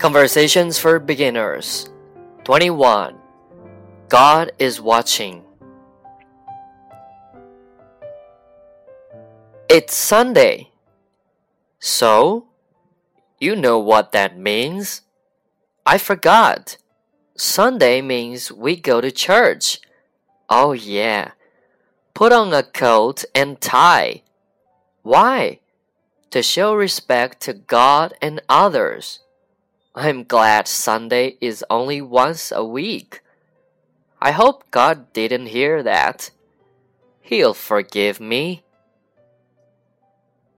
Conversations for Beginners 21. God is watching. It's Sunday. So, you know what that means? I forgot. Sunday means we go to church. Oh, yeah. Put on a coat and tie. Why? To show respect to God and others. I'm glad Sunday is only once a week. I hope God didn't hear that. He'll forgive me.